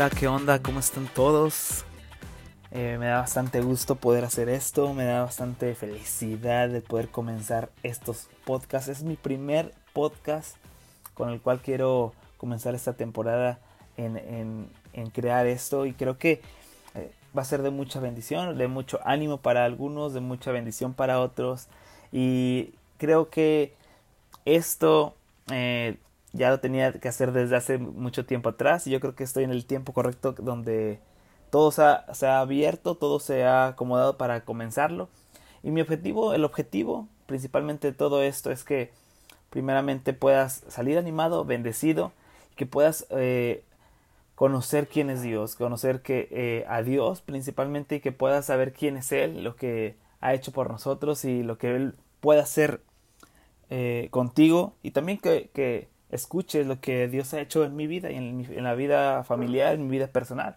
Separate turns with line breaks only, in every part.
Hola, ¿qué onda? ¿Cómo están todos? Eh, me da bastante gusto poder hacer esto, me da bastante felicidad de poder comenzar estos podcasts. Es mi primer podcast con el cual quiero comenzar esta temporada en, crear esto y creo que eh, va a ser de mucha bendición, de mucho ánimo para algunos, de mucha bendición para otros y creo que esto eh, ya lo tenía que hacer desde hace mucho tiempo atrás y yo creo que estoy en el tiempo correcto donde todo se ha, abierto, todo se ha acomodado para comenzarlo. Y mi objetivo, el objetivo principalmente de todo esto es que primeramente puedas salir animado, bendecido, y que puedas eh, conocer quién es Dios, conocer que eh, a Dios principalmente y que puedas saber quién es Él, lo que ha hecho por nosotros y lo que Él puede hacer eh, contigo y también que escuches lo que Dios ha hecho en mi vida y en, la vida familiar, en mi vida personal.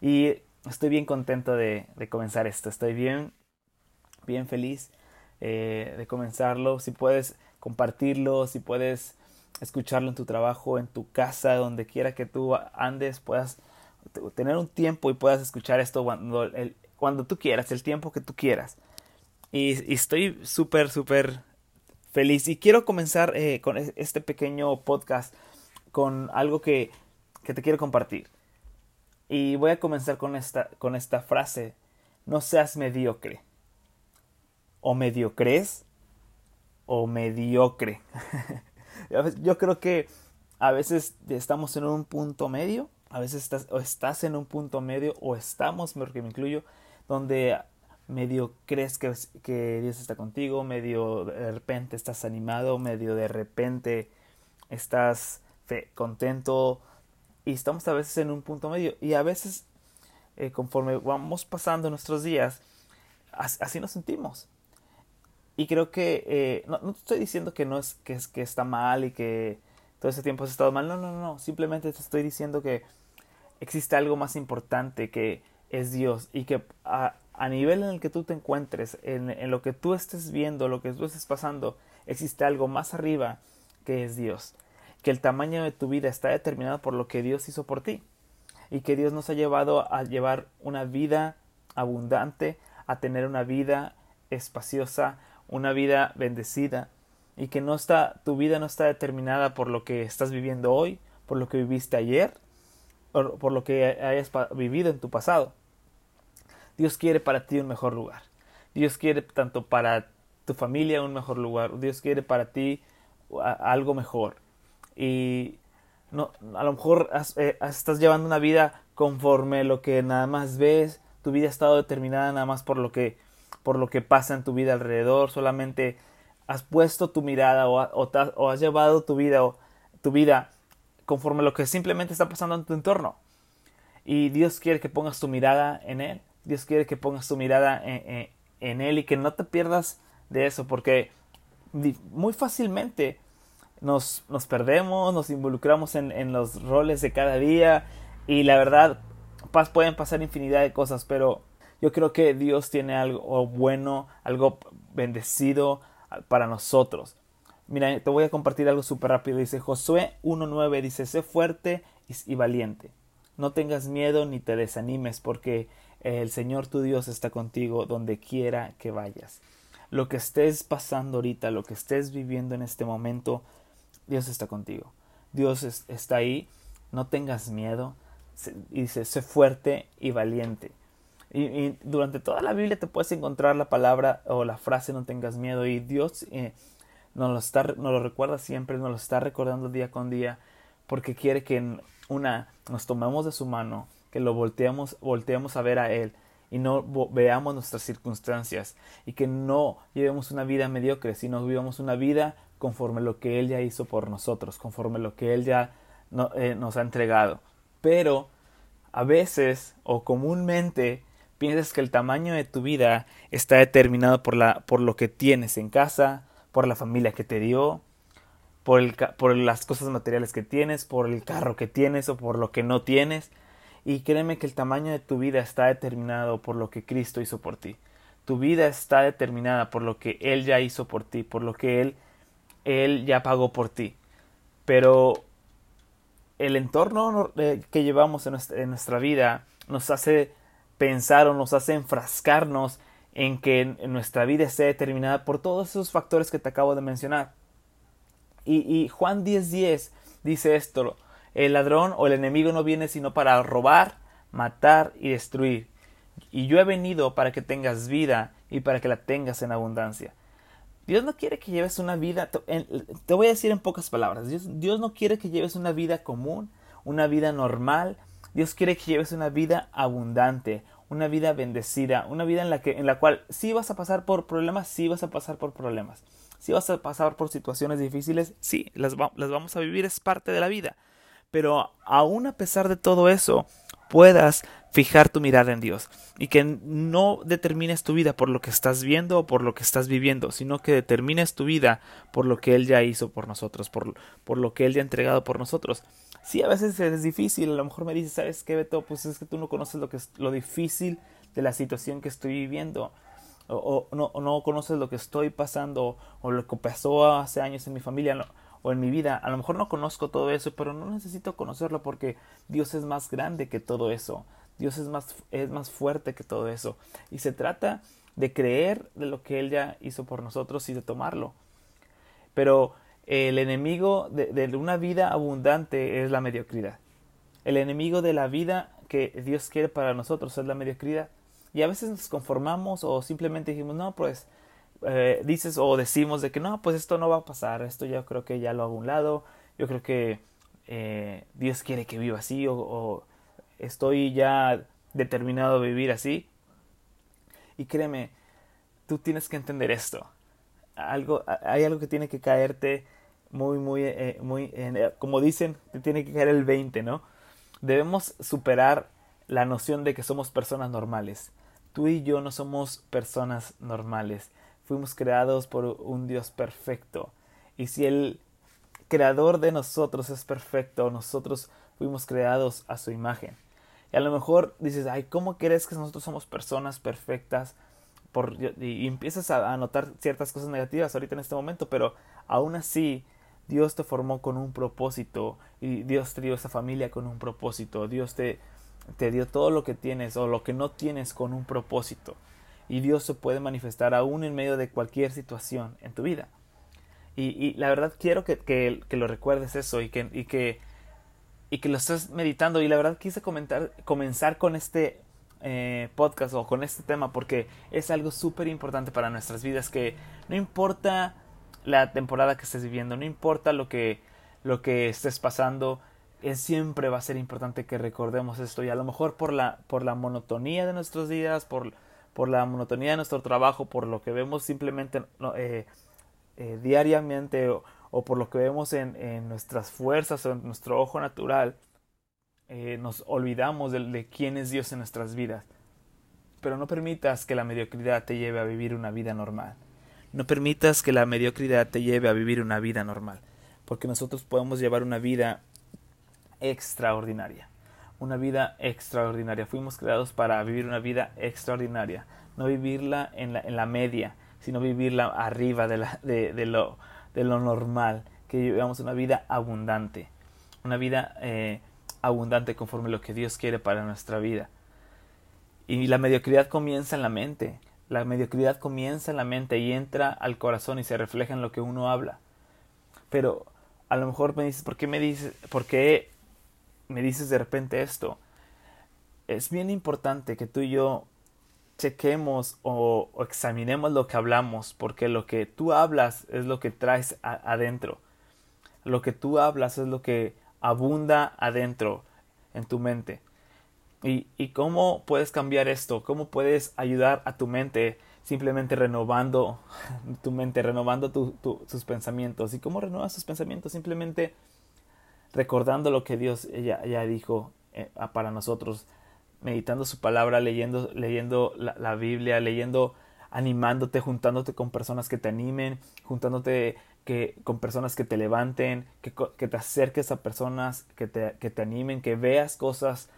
Y estoy bien contento de, comenzar esto, estoy bien, bien feliz eh, de comenzarlo. Si puedes compartirlo, si puedes escucharlo en tu trabajo, en tu casa, donde quiera que tú andes, puedas tener un tiempo y puedas escuchar esto cuando, cuando tú quieras, el tiempo que tú quieras. Y, y estoy súper, súper feliz. Y quiero comenzar eh, con este pequeño podcast con algo que, que, te quiero compartir. Y voy a comenzar con esta, con esta frase. No seas mediocre. O mediocres o mediocre. Yo creo que a veces estamos en un punto medio, a veces estás, o estás en un punto medio, o estamos, porque me incluyo, donde medio crees que, que, Dios está contigo, medio de repente estás animado, medio de repente estás contento y estamos a veces en un punto medio y a veces eh, conforme vamos pasando nuestros días así nos sentimos. Y creo que eh, no, no, estoy diciendo que no es que, es que está mal y que todo ese tiempo has estado mal no no no simplemente te estoy diciendo que existe algo más importante que es Dios y que a, a nivel en el que tú te encuentres, en, lo que tú estés viendo, lo que tú estés pasando, existe algo más arriba que es Dios. Que el tamaño de tu vida está determinado por lo que Dios hizo por ti. Y que Dios nos ha llevado a llevar una vida abundante, a tener una vida espaciosa, una vida bendecida. Y que no está, tu vida no está determinada por lo que estás viviendo hoy, por lo que viviste ayer, o por lo que hayas vivido en tu pasado Dios quiere para ti un mejor lugar. Dios quiere tanto para tu familia un mejor lugar. Dios quiere para ti algo mejor. Y no, a lo mejor eh, estás llevando una vida conforme lo que nada más ves. Tu vida ha estado determinada nada más por lo que, por lo que pasa en tu vida alrededor. Solamente has puesto tu mirada o, o, has llevado tu vida, o, tu vida conforme lo que simplemente está pasando en tu entorno. Y Dios quiere que pongas tu mirada en Él. Dios quiere que pongas tu mirada en, Él y que no te pierdas de eso, porque muy fácilmente nos, nos perdemos, nos involucramos en, los roles de cada día y la verdad pueden pasar infinidad de cosas, pero yo creo que Dios tiene algo bueno, algo bendecido para nosotros. Mira, te voy a compartir algo súper rápido. Dice Josué 1.9, dice, sé fuerte y valiente. No tengas miedo ni te desanimes, porque el Señor tu Dios está contigo donde quiera que vayas. Lo que estés pasando ahorita, lo que estés viviendo en este momento, Dios está contigo. Dios está ahí. No tengas miedo. Dice, sé fuerte y valiente. Y, durante toda la Biblia te puedes encontrar la palabra o la frase no tengas miedo. Y Dios eh, nos, lo está, nos lo recuerda siempre, nos lo está recordando día con día, porque quiere que una nos tomemos de su mano que lo volteamos, volteamos a ver a Él y no veamos nuestras circunstancias y que no llevemos una vida mediocre, sino vivamos una vida conforme lo que Él ya hizo por nosotros, conforme lo que Él ya eh, nos ha entregado. Pero a veces o comúnmente piensas que el tamaño de tu vida está determinado por, la, por lo que tienes en casa, por la familia que te dio, por, el, por las cosas materiales que tienes, por el carro que tienes o por lo que no tienes. Y créeme que el tamaño de tu vida está determinado por lo que Cristo hizo por ti. Tu vida está determinada por lo que Él ya hizo por ti, por lo que Él, Él ya pagó por ti. Pero el entorno que llevamos en nuestra, vida nos hace pensar o nos hace enfrascarnos en que nuestra vida esté determinada por todos esos factores que te acabo de mencionar. Y Juan 10:10 dice esto, el ladrón o el enemigo no viene sino para robar, matar y destruir. Y yo he venido para que tengas vida y para que la tengas en abundancia. Dios no quiere que lleves una vida, te voy a decir en pocas palabras, Dios, no quiere que lleves una vida común, una vida normal, Dios quiere que lleves una vida abundante, una vida bendecida, una vida en la, que, en la cual sí vas a pasar por problemas, sí vas a pasar por problemas, sí vas a pasar por situaciones difíciles, sí, las, las vamos a vivir, es parte de la vida. Pero aún a pesar de todo eso, puedas fijar tu mirada en Dios y que no determines tu vida por lo que estás viendo o por lo que estás viviendo, sino que determines tu vida por lo que Él ya hizo por nosotros, por, por lo que Él ya ha entregado por nosotros. Sí, a veces es difícil, a lo mejor me dices, ¿sabes qué, Beto? Pues es que tú no conoces lo, que es, lo difícil de la situación que estoy viviendo. O, no, no, conoces lo que estoy pasando o lo que pasó hace años en mi familia. No, o en mi vida. A lo mejor no conozco todo eso, pero no necesito conocerlo porque Dios es más grande que todo eso. Dios es más, es más fuerte que todo eso. Y se trata de creer de lo que Él ya hizo por nosotros y de tomarlo. Pero el enemigo de, de una vida abundante es la mediocridad. El enemigo de la vida que Dios quiere para nosotros es la mediocridad. Y a veces nos conformamos o simplemente dijimos, no, pues eh, dices o decimos de que no, pues esto no va a pasar, esto yo creo que ya lo hago a un lado, yo creo que eh, Dios quiere que viva así o, estoy ya determinado a vivir así. Y créeme, tú tienes que entender esto. Algo, hay algo que tiene que caerte muy, muy, eh, muy, como dicen, te tiene que caer el 20, ¿no? Debemos superar la noción de que somos personas normales. Tú y yo no somos personas normales fuimos creados por un Dios perfecto. Y si el creador de nosotros es perfecto, nosotros fuimos creados a su imagen. Y a lo mejor dices, ay, ¿cómo crees que nosotros somos personas perfectas? Por, y, empiezas a, notar ciertas cosas negativas ahorita en este momento, pero aún así Dios te formó con un propósito y Dios te dio esa familia con un propósito. Dios te, te dio todo lo que tienes o lo que no tienes con un propósito y Dios se puede manifestar aún en medio de cualquier situación en tu vida. Y, la verdad quiero que, que, lo recuerdes eso y que, y, que, y que lo estés meditando. Y la verdad quise comentar, comenzar con este eh, podcast o con este tema porque es algo súper importante para nuestras vidas que no importa la temporada que estés viviendo, no importa lo que, lo que estés pasando, es, siempre va a ser importante que recordemos esto y a lo mejor por la, por la monotonía de nuestros días, por por la monotonía de nuestro trabajo, por lo que vemos simplemente eh, eh, diariamente o, por lo que vemos en, nuestras fuerzas o en nuestro ojo natural, eh, nos olvidamos de, de quién es Dios en nuestras vidas. Pero no permitas que la mediocridad te lleve a vivir una vida normal. No permitas que la mediocridad te lleve a vivir una vida normal, porque nosotros podemos llevar una vida extraordinaria una vida extraordinaria. Fuimos creados para vivir una vida extraordinaria. No vivirla en la, en la media, sino vivirla arriba de, la, de, de, lo, de lo normal. Que vivamos una vida abundante. Una vida eh, abundante conforme lo que Dios quiere para nuestra vida. Y la mediocridad comienza en la mente. La mediocridad comienza en la mente y entra al corazón y se refleja en lo que uno habla. Pero a lo mejor me dices, ¿por qué me dices, por qué me dices de repente esto, es bien importante que tú y yo chequemos o, examinemos lo que hablamos, porque lo que tú hablas es lo que traes adentro. Lo que tú hablas es lo que abunda adentro en tu mente. ¿Y, y cómo puedes cambiar esto? ¿Cómo puedes ayudar a tu mente simplemente renovando tu mente, renovando tus pensamientos? ¿Y cómo renuevas tus pensamientos? Simplemente recordando lo que Dios ya, ya dijo eh, para nosotros, meditando su palabra, leyendo, leyendo la, Biblia, leyendo, animándote, juntándote con personas que te animen, juntándote que, con personas que te levanten, que, que te acerques a personas que te, que te animen, que veas cosas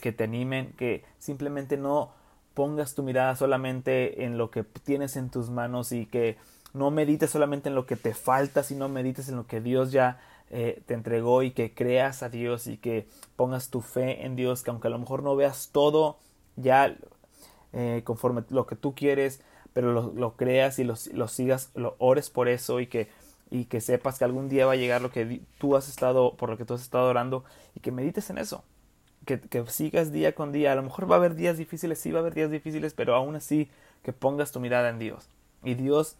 que te animen, que simplemente no pongas tu mirada solamente en lo que tienes en tus manos y que no medites solamente en lo que te falta, sino medites en lo que Dios ya eh, te entregó y que creas a Dios y que pongas tu fe en Dios, que aunque a lo mejor no veas todo ya eh, conforme lo que tú quieres, pero lo, creas y lo, lo, sigas, lo ores por eso y que, y que sepas que algún día va a llegar lo que tú has estado, por lo que tú has estado orando y que medites en eso. Que, que sigas día con día. A lo mejor va a haber días difíciles, sí va a haber días difíciles, pero aún así que pongas tu mirada en Dios. Y Dios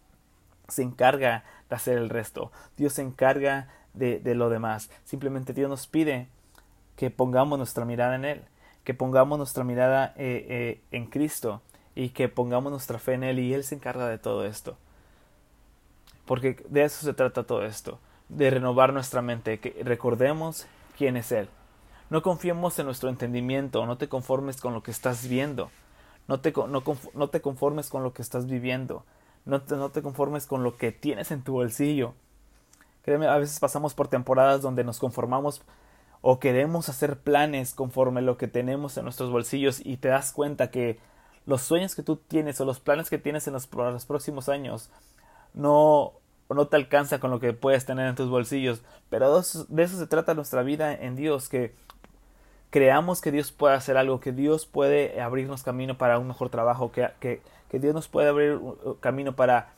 se encarga de hacer el resto. Dios se encarga de, de, lo demás. Simplemente Dios nos pide que pongamos nuestra mirada en Él, que pongamos nuestra mirada eh, eh, en Cristo y que pongamos nuestra fe en Él y Él se encarga de todo esto. Porque de eso se trata todo esto, de renovar nuestra mente, que recordemos quién es Él. No confiemos en nuestro entendimiento, no te conformes con lo que estás viendo, no te, no, te conformes con lo que estás viviendo, no te, no te conformes con lo que tienes en tu bolsillo. A veces pasamos por temporadas donde nos conformamos o queremos hacer planes conforme lo que tenemos en nuestros bolsillos y te das cuenta que los sueños que tú tienes o los planes que tienes en los, próximos años no, no te alcanza con lo que puedes tener en tus bolsillos. Pero de eso se trata nuestra vida en Dios, que creamos que Dios puede hacer algo, que Dios puede abrirnos camino para un mejor trabajo, que, que, que Dios nos puede abrir camino para,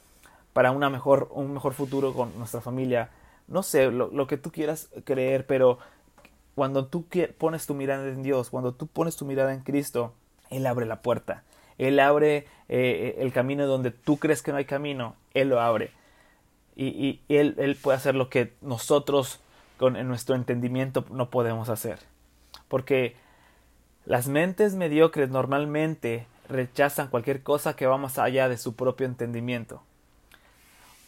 para una mejor, un mejor futuro con nuestra familia. No sé, lo, lo que tú quieras creer, pero cuando tú pones tu mirada en Dios, cuando tú pones tu mirada en Cristo, Él abre la puerta. Él abre eh, el camino donde tú crees que no hay camino, Él lo abre. Y, él, él, puede hacer lo que nosotros con en nuestro entendimiento no podemos hacer. Porque las mentes mediocres normalmente rechazan cualquier cosa que va más allá de su propio entendimiento.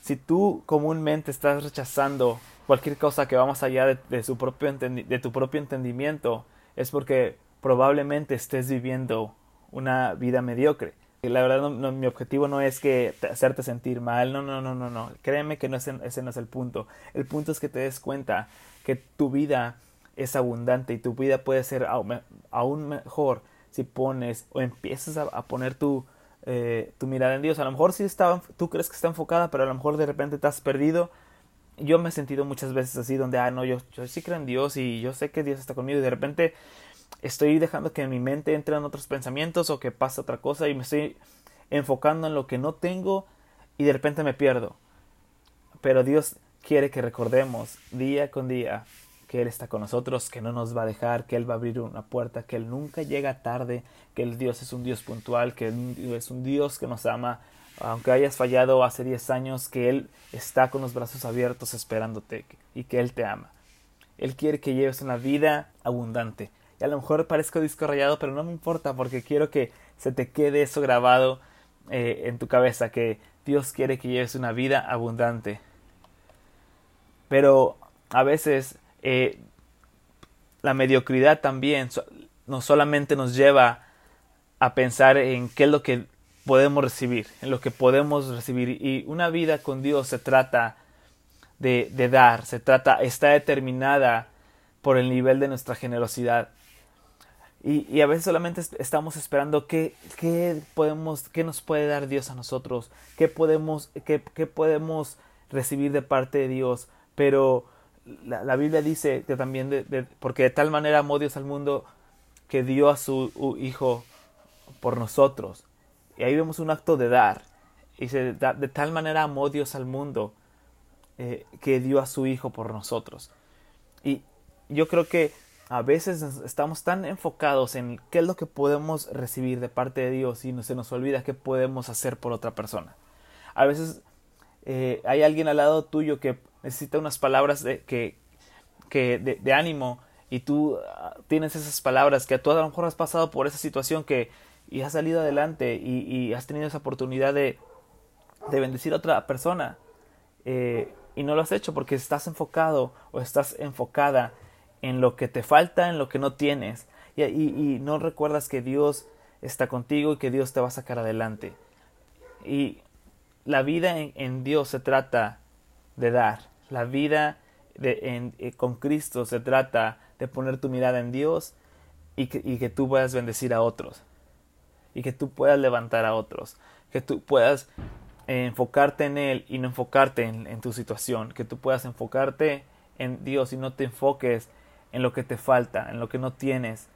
Si tú comúnmente estás rechazando cualquier cosa que va más allá de, su propio de tu propio entendimiento, es porque probablemente estés viviendo una vida mediocre. Y la verdad, mi objetivo no es que hacerte sentir mal, no, no, no, no, no. Créeme que no ese no es el punto. El punto es que te des cuenta que tu vida es abundante y tu vida puede ser aún mejor si pones o empiezas a, poner tu, eh, tu mirada en Dios. A lo mejor sí está, tú crees que está enfocada, pero a lo mejor de repente te has perdido. Yo me he sentido muchas veces así, donde, ah, no, yo, yo sí creo en Dios y yo sé que Dios está conmigo y de repente estoy dejando que en mi mente entren otros pensamientos o que pasa otra cosa y me estoy enfocando en lo que no tengo y de repente me pierdo. Pero Dios quiere que recordemos día con día que Él está con nosotros, que no nos va a dejar, que Él va a abrir una puerta, que Él nunca llega tarde, que el Dios es un Dios puntual, que es un Dios que nos ama, aunque hayas fallado hace 10 años, que Él está con los brazos abiertos esperándote y que Él te ama. Él quiere que lleves una vida abundante, a lo mejor parezco disco rayado, pero no me importa porque quiero que se te quede eso grabado eh, en tu cabeza, que Dios quiere que lleves una vida abundante. Pero a veces eh, la mediocridad también no solamente nos lleva a pensar en qué es lo que podemos recibir, en lo que podemos recibir. Y una vida con Dios se trata de, dar, se trata, está determinada por el nivel de nuestra generosidad. Y, a veces solamente estamos esperando qué, qué, podemos, qué nos puede dar Dios a nosotros, qué podemos, qué, qué podemos recibir de parte de Dios. Pero la, Biblia dice que también, de, porque de tal manera amó Dios al mundo que dio a su Hijo por nosotros. Y ahí vemos un acto de dar. Y dice, de, tal manera amó Dios al mundo eh, que dio a su Hijo por nosotros. Y yo creo que a veces estamos tan enfocados en qué es lo que podemos recibir de parte de Dios y se nos olvida qué podemos hacer por otra persona. A veces eh, hay alguien al lado tuyo que necesita unas palabras de, que, que de, ánimo y tú ah, tienes esas palabras que tú a lo mejor has pasado por esa situación que y has salido adelante y, has tenido esa oportunidad de, de bendecir a otra persona eh, y no lo has hecho porque estás enfocado o estás enfocada en lo que te falta, en lo que no tienes, y, no recuerdas que Dios está contigo y que Dios te va a sacar adelante. Y la vida en, Dios se trata de dar, la vida de, eh, con Cristo se trata de poner tu mirada en Dios y que, tú puedas bendecir a otros, y que tú puedas levantar a otros, que tú puedas enfocarte en Él y no enfocarte en, en tu situación, que tú puedas enfocarte en Dios y no te enfoques en lo que te falta, en lo que no tienes,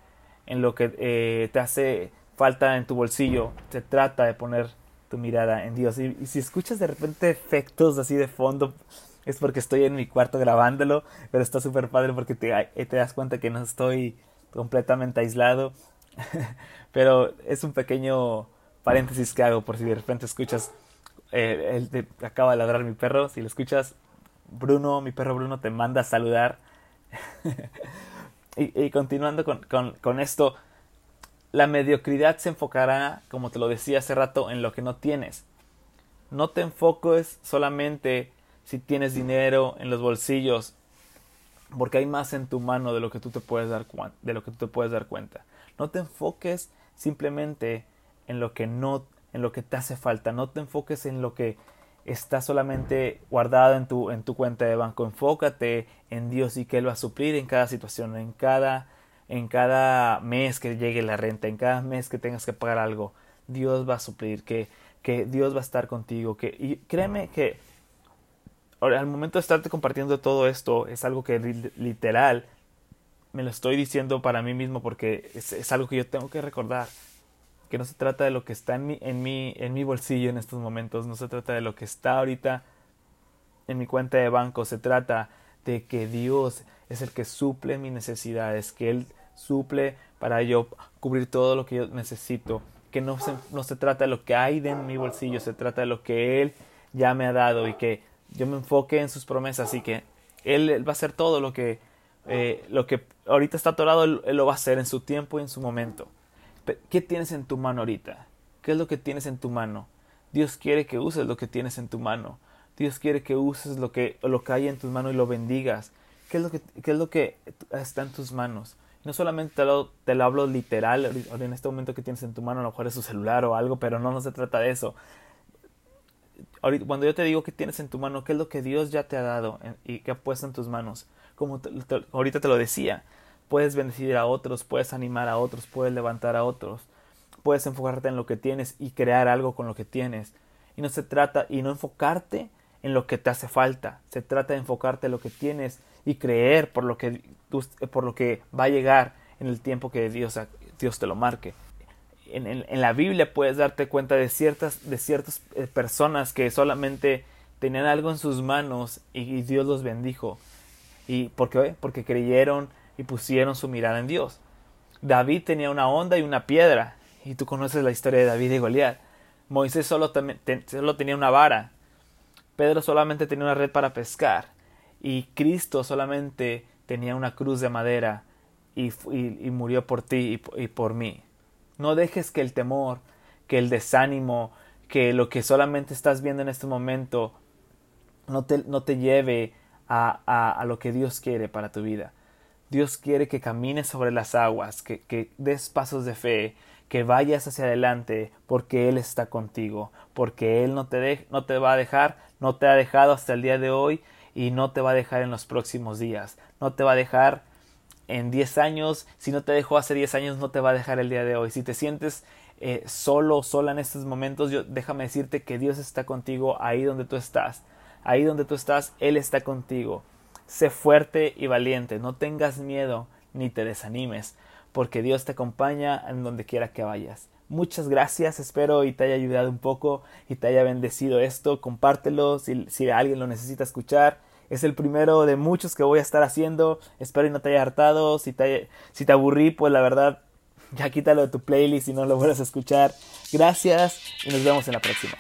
en lo que eh, te hace falta en tu bolsillo. Se trata de poner tu mirada en Dios. Y, si escuchas de repente efectos así de fondo, es porque estoy en mi cuarto grabándolo, pero está súper padre porque te, te das cuenta que no estoy completamente aislado. pero es un pequeño paréntesis que hago por si de repente escuchas, eh, acaba de ladrar mi perro, si lo escuchas, Bruno, mi perro Bruno te manda a saludar. y, continuando con, esto, la mediocridad se enfocará, como te lo decía hace rato, en lo que no tienes. No te enfoques solamente si tienes dinero en los bolsillos, porque hay más en tu mano de lo que tú te puedes dar, de lo que tú te puedes dar cuenta. No te enfoques simplemente en lo que no en lo que te hace falta, no te enfoques en lo que está solamente guardado en tu, en tu cuenta de banco. Enfócate en Dios y que Él va a suplir en cada situación, en cada, en cada mes que llegue la renta, en cada mes que tengas que pagar algo. Dios va a suplir, que, que Dios va a estar contigo. Que, y créeme que al momento de estarte compartiendo todo esto, es algo que literal me lo estoy diciendo para mí mismo porque es, algo que yo tengo que recordar que no se trata de lo que está en mi, en, mi, en mi bolsillo en estos momentos, no se trata de lo que está ahorita en mi cuenta de banco, se trata de que Dios es el que suple mis necesidades, que Él suple para yo cubrir todo lo que yo necesito, que no se, no se trata de lo que hay en mi bolsillo, se trata de lo que Él ya me ha dado y que yo me enfoque en sus promesas y que Él, va a hacer todo lo que, eh, lo que ahorita está atorado, él lo va a hacer en su tiempo y en su momento. ¿Qué tienes en tu mano ahorita? ¿Qué es lo que tienes en tu mano? Dios quiere que uses lo que tienes en tu mano. Dios quiere que uses lo que, lo que hay en tus manos y lo bendigas. ¿Qué es lo que, qué es lo que está en tus manos? No solamente te lo, te lo hablo literal, en este momento que tienes en tu mano, a lo mejor es tu celular o algo, pero no, no se trata de eso. Cuando yo te digo que tienes en tu mano, ¿qué es lo que Dios ya te ha dado y que ha puesto en tus manos? Como ahorita te lo decía, puedes bendecir a otros, puedes animar a otros, puedes levantar a otros, puedes enfocarte en lo que tienes y crear algo con lo que tienes. Y no se trata, y no enfocarte en lo que te hace falta, se trata de enfocarte en lo que tienes y creer por lo que, por lo que va a llegar en el tiempo que Dios, Dios te lo marque. En, la Biblia puedes darte cuenta de ciertas, de ciertas eh, personas que solamente tenían algo en sus manos y, Dios los bendijo. ¿Y por qué? Porque creyeron y pusieron su mirada en Dios. David tenía una onda y una piedra, y tú conoces la historia de David y Goliat. Moisés solo, solo tenía una vara, Pedro solamente tenía una red para pescar, y Cristo solamente tenía una cruz de madera y, murió por ti y, por mí. No dejes que el temor, que el desánimo, que lo que solamente estás viendo en este momento no te, no te lleve a lo que Dios quiere para tu vida. Dios quiere que camines sobre las aguas, que, que des pasos de fe, que vayas hacia adelante, porque Él está contigo, porque Él no te, no te va a dejar, no te ha dejado hasta el día de hoy y no te va a dejar en los próximos días, no te va a dejar en 10 años, si no te dejó hace 10 años, no te va a dejar el día de hoy. Si te sientes eh, solo sola en estos momentos, yo, déjame decirte que Dios está contigo ahí donde tú estás. Ahí donde tú estás, Él está contigo. Sé fuerte y valiente, no tengas miedo ni te desanimes, porque Dios te acompaña en donde quiera que vayas. Muchas gracias, espero y te haya ayudado un poco y te haya bendecido esto. Compártelo si, si alguien lo necesita escuchar. Es el primero de muchos que voy a estar haciendo. Espero y no te haya hartado. Si te, si te aburrí, pues la verdad, ya quítalo de tu playlist y no lo vuelvas a escuchar. Gracias y nos vemos en la próxima.